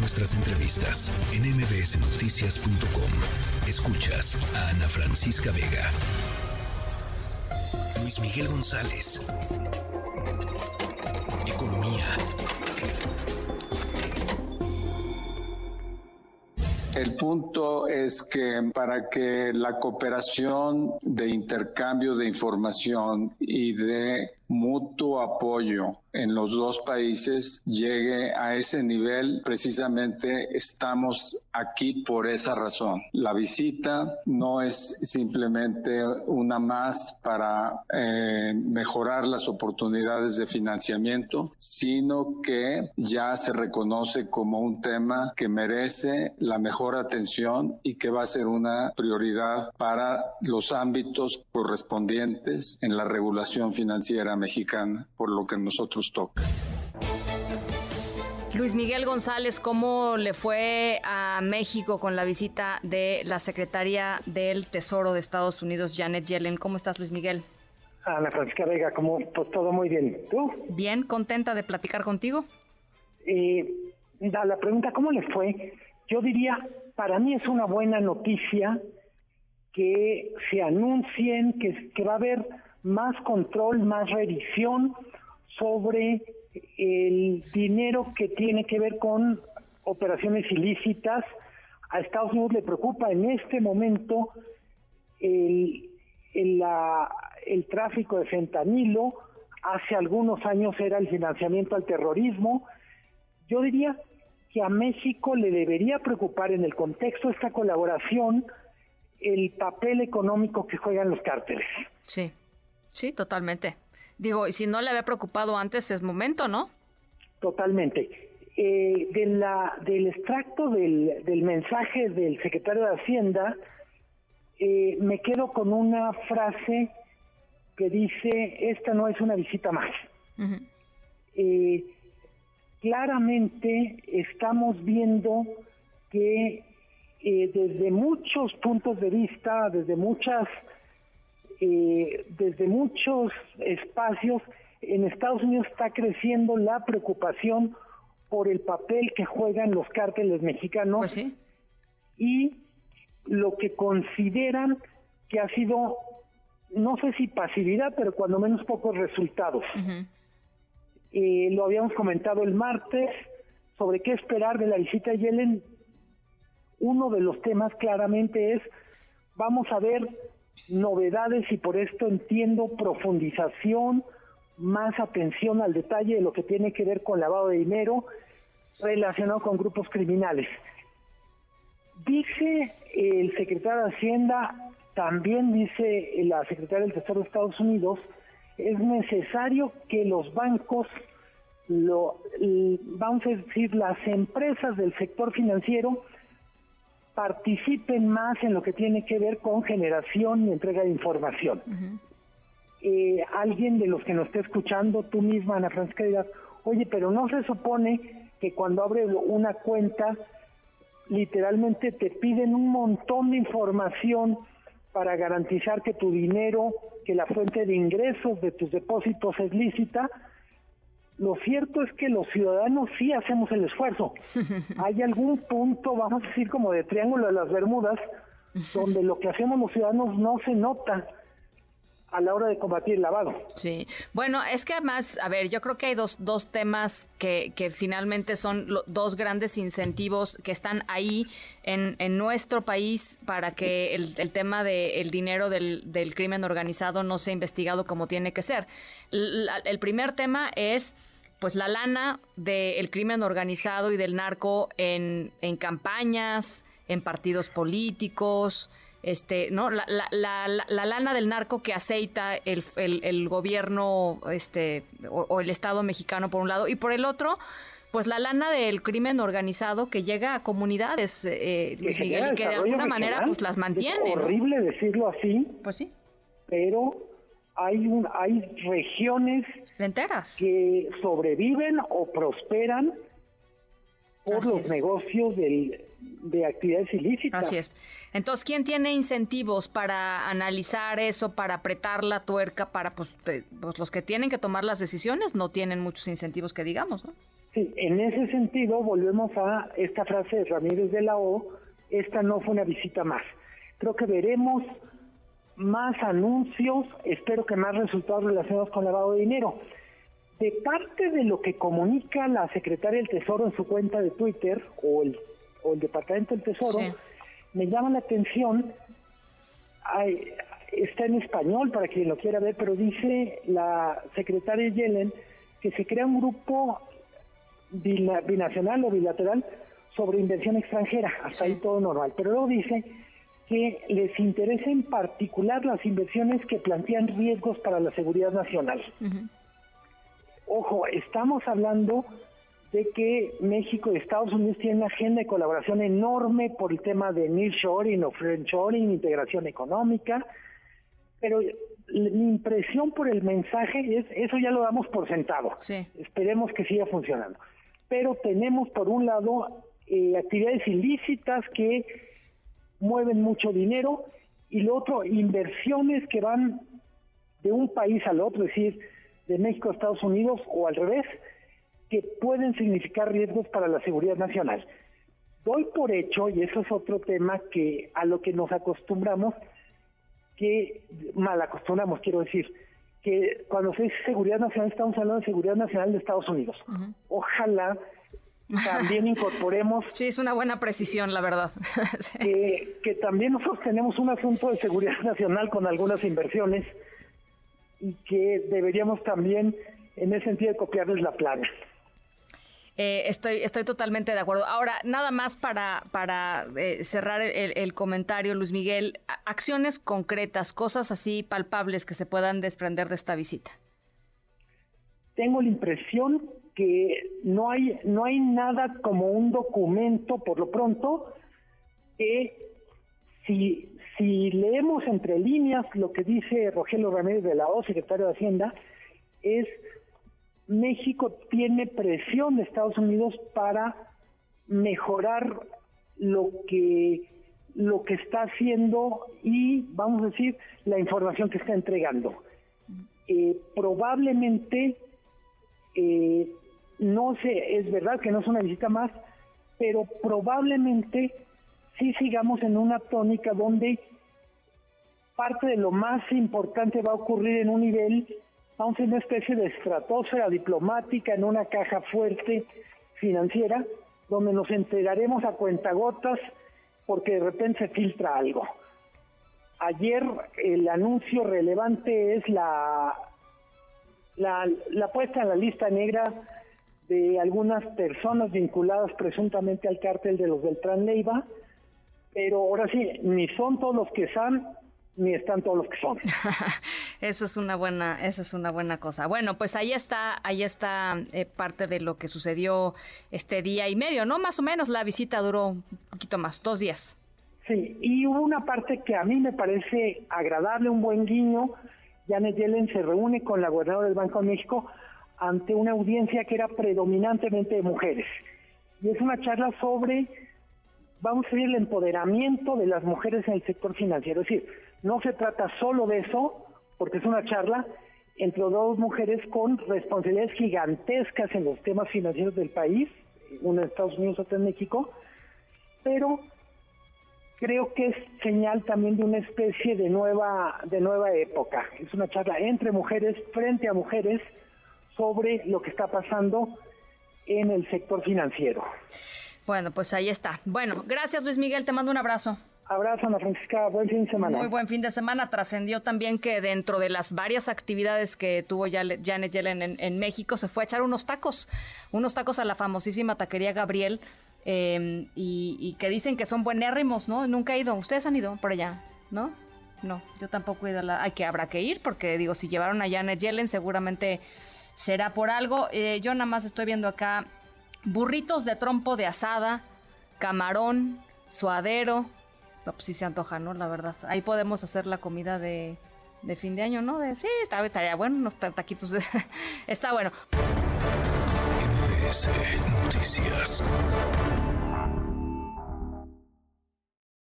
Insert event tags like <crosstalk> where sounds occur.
nuestras entrevistas en mbsnoticias.com. Escuchas a Ana Francisca Vega. Luis Miguel González. Economía. El punto es que para que la cooperación de intercambio de información y de mutuo apoyo en los dos países llegue a ese nivel, precisamente estamos aquí por esa razón. La visita no es simplemente una más para eh, mejorar las oportunidades de financiamiento, sino que ya se reconoce como un tema que merece la mejor atención y que va a ser una prioridad para los ámbitos correspondientes en la regulación financiera mexicana, por lo que nosotros toca. Luis Miguel González, ¿cómo le fue a México con la visita de la secretaria del Tesoro de Estados Unidos, Janet Yellen? ¿Cómo estás, Luis Miguel? Ana Francisca Vega, como pues todo muy bien. ¿Tú? Bien, contenta de platicar contigo. Eh, la pregunta, ¿cómo le fue? Yo diría, para mí es una buena noticia que se anuncien que, que va a haber más control, más revisión sobre el dinero que tiene que ver con operaciones ilícitas. A Estados Unidos le preocupa en este momento el, el, tráfico de fentanilo. Hace algunos años era el financiamiento al terrorismo. Yo diría que a México le debería preocupar en el contexto de esta colaboración el papel económico que juegan los cárteles. Sí, sí, totalmente. Digo, y si no le había preocupado antes, es momento, ¿no? Totalmente. Eh, de la, del extracto del, del mensaje del secretario de Hacienda, eh, me quedo con una frase que dice, esta no es una visita más. eh, claramente estamos viendo que eh, desde muchos puntos de vista, desde muchas eh, desde muchos espacios en Estados Unidos está creciendo la preocupación por el papel que juegan los cárteles mexicanos pues y lo que consideran que ha sido, no sé si pasividad, pero cuando menos pocos resultados. eh, lo habíamos comentado el martes sobre qué esperar de la visita de Yellen. Uno de los temas claramente es, vamos a ver novedades y por esto entiendo profundización, más atención al detalle de lo que tiene que ver con lavado de dinero relacionado con grupos criminales. Dice el secretario de Hacienda, también dice la secretaria del Tesoro de Estados Unidos, es necesario que los bancos, lo, vamos a decir, las empresas del sector financiero, participen más en lo que tiene que ver con generación y entrega de información. eh, alguien de los que nos esté escuchando, tú misma, Ana Francisca, digas, oye, pero no se supone que cuando abre una cuenta, literalmente te piden un montón de información para garantizar que tu dinero, que la fuente de ingresos de tus depósitos es lícita, lo cierto es que los ciudadanos sí hacemos el esfuerzo. <laughs> Hay algún punto, vamos a decir, como de triángulo de las Bermudas, donde lo que hacemos los ciudadanos no se nota a la hora de combatir el lavado. Sí, bueno, es que además, a ver, yo creo que hay dos, dos temas que, que finalmente son dos grandes incentivos que están ahí en, en nuestro país para que el, el tema del dinero del, del, crimen organizado no sea investigado como tiene que ser. La, el primer tema es pues la lana del crimen organizado y del narco en, en campañas, en partidos políticos, este, ¿no? La, la, la, la, lana del narco que aceita el, el, el gobierno este, o, o, el Estado mexicano por un lado y por el otro, pues la lana del crimen organizado que llega a comunidades, eh, Luis Miguel, y que de alguna manera pues las mantiene. Es horrible decirlo así. Pues sí. Pero hay, un, hay regiones enteras que sobreviven o prosperan por Así los es. negocios del, de actividades ilícitas. Así es. Entonces, ¿quién tiene incentivos para analizar eso, para apretar la tuerca, para pues, pues, los que tienen que tomar las decisiones no tienen muchos incentivos que digamos, ¿no? Sí, en ese sentido volvemos a esta frase de Ramírez de la O, esta no fue una visita más. Creo que veremos más anuncios, espero que más resultados relacionados con lavado de dinero. De parte de lo que comunica la secretaria del Tesoro en su cuenta de Twitter o el, o el Departamento del Tesoro, me llama la atención, está en español para quien lo quiera ver, pero dice la secretaria Yellen que se crea un grupo binacional o bilateral sobre inversión extranjera, hasta ahí todo normal, pero luego dice que les interesa en particular las inversiones que plantean riesgos para la seguridad nacional. Ojo, estamos hablando de que México y Estados Unidos tienen una agenda de colaboración enorme por el tema de nearshoring o friendshoring, integración económica, pero mi impresión por el mensaje es, eso ya lo damos por sentado. Esperemos que siga funcionando. Pero tenemos por un lado eh, actividades ilícitas que mueven mucho dinero y lo otro, inversiones que van de un país al otro, es decir, de México a Estados Unidos o al revés, que pueden significar riesgos para la seguridad nacional. Doy por hecho, y eso es otro tema que a lo que nos acostumbramos, que mal acostumbramos, quiero decir, que cuando se dice seguridad nacional estamos hablando de seguridad nacional de Estados Unidos. Ojalá también <laughs> incorporemos... Sí, es una buena precisión, la verdad. <laughs> que, también nosotros tenemos un asunto de seguridad <laughs> nacional con algunas inversiones y que deberíamos también, en ese sentido, copiarles la plana. Eh, estoy, estoy totalmente de acuerdo. Ahora, nada más para, para eh, cerrar el, el, comentario, Luis Miguel, acciones concretas, cosas así palpables que se puedan desprender de esta visita. Tengo la impresión que no hay, no hay nada como un documento, por lo pronto, que si, si leemos entre líneas lo que dice Rogelio Ramírez de la O, secretario de Hacienda, es México tiene presión de Estados Unidos para mejorar lo que lo que está haciendo y vamos a decir la información que está entregando. Eh, probablemente eh, no sé, es verdad que no es una visita más, pero probablemente sí sigamos en una tónica donde parte de lo más importante va a ocurrir en un nivel, vamos a una especie de estratosfera diplomática, en una caja fuerte financiera, donde nos entregaremos a cuentagotas porque de repente se filtra algo. Ayer el anuncio relevante es la, la, la puesta en la lista negra de algunas personas vinculadas presuntamente al cártel de los Beltrán Leiva, pero ahora sí, ni son todos los que están, ni están todos los que son. <laughs> eso es una buena, eso es una buena cosa. Bueno, pues ahí está, ahí está eh, parte de lo que sucedió este día y medio, ¿no? Más o menos la visita duró un poquito más, dos días. Sí, y hubo una parte que a mí me parece agradable, un buen guiño. Janet Yellen se reúne con la gobernadora del Banco de México ante una audiencia que era predominantemente de mujeres. Y es una charla sobre, vamos a decir, el empoderamiento de las mujeres en el sector financiero. Es decir, no se trata solo de eso, porque es una charla entre dos mujeres con responsabilidades gigantescas en los temas financieros del país, una en Estados Unidos, otra en México, pero creo que es señal también de una especie de nueva, de nueva época. Es una charla entre mujeres, frente a mujeres, sobre lo que está pasando en el sector financiero. Bueno, pues ahí está. Bueno, gracias Luis Miguel, te mando un abrazo. Abrazo, Ana Francisca. Buen fin de semana. Muy buen fin de semana. Trascendió también que dentro de las varias actividades que tuvo Janet Yellen en, México, se fue a echar unos tacos, unos tacos a la famosísima taquería Gabriel, em, y, que dicen que son buenérrimos, ¿no? Nunca he ido. ¿Ustedes han ido por allá? ¿No? No, yo tampoco he ido a la... Hay que, habrá que ir, porque digo, si llevaron a Janet Yellen, seguramente será por algo. Eh, yo nada más estoy viendo acá burritos de trompo de asada, camarón, suadero. No, pues sí se antoja, ¿no? La verdad. Ahí podemos hacer la comida de, de fin de año, ¿no? De, sí, estaría bueno, unos taquitos <laughs> está bueno. Noticias.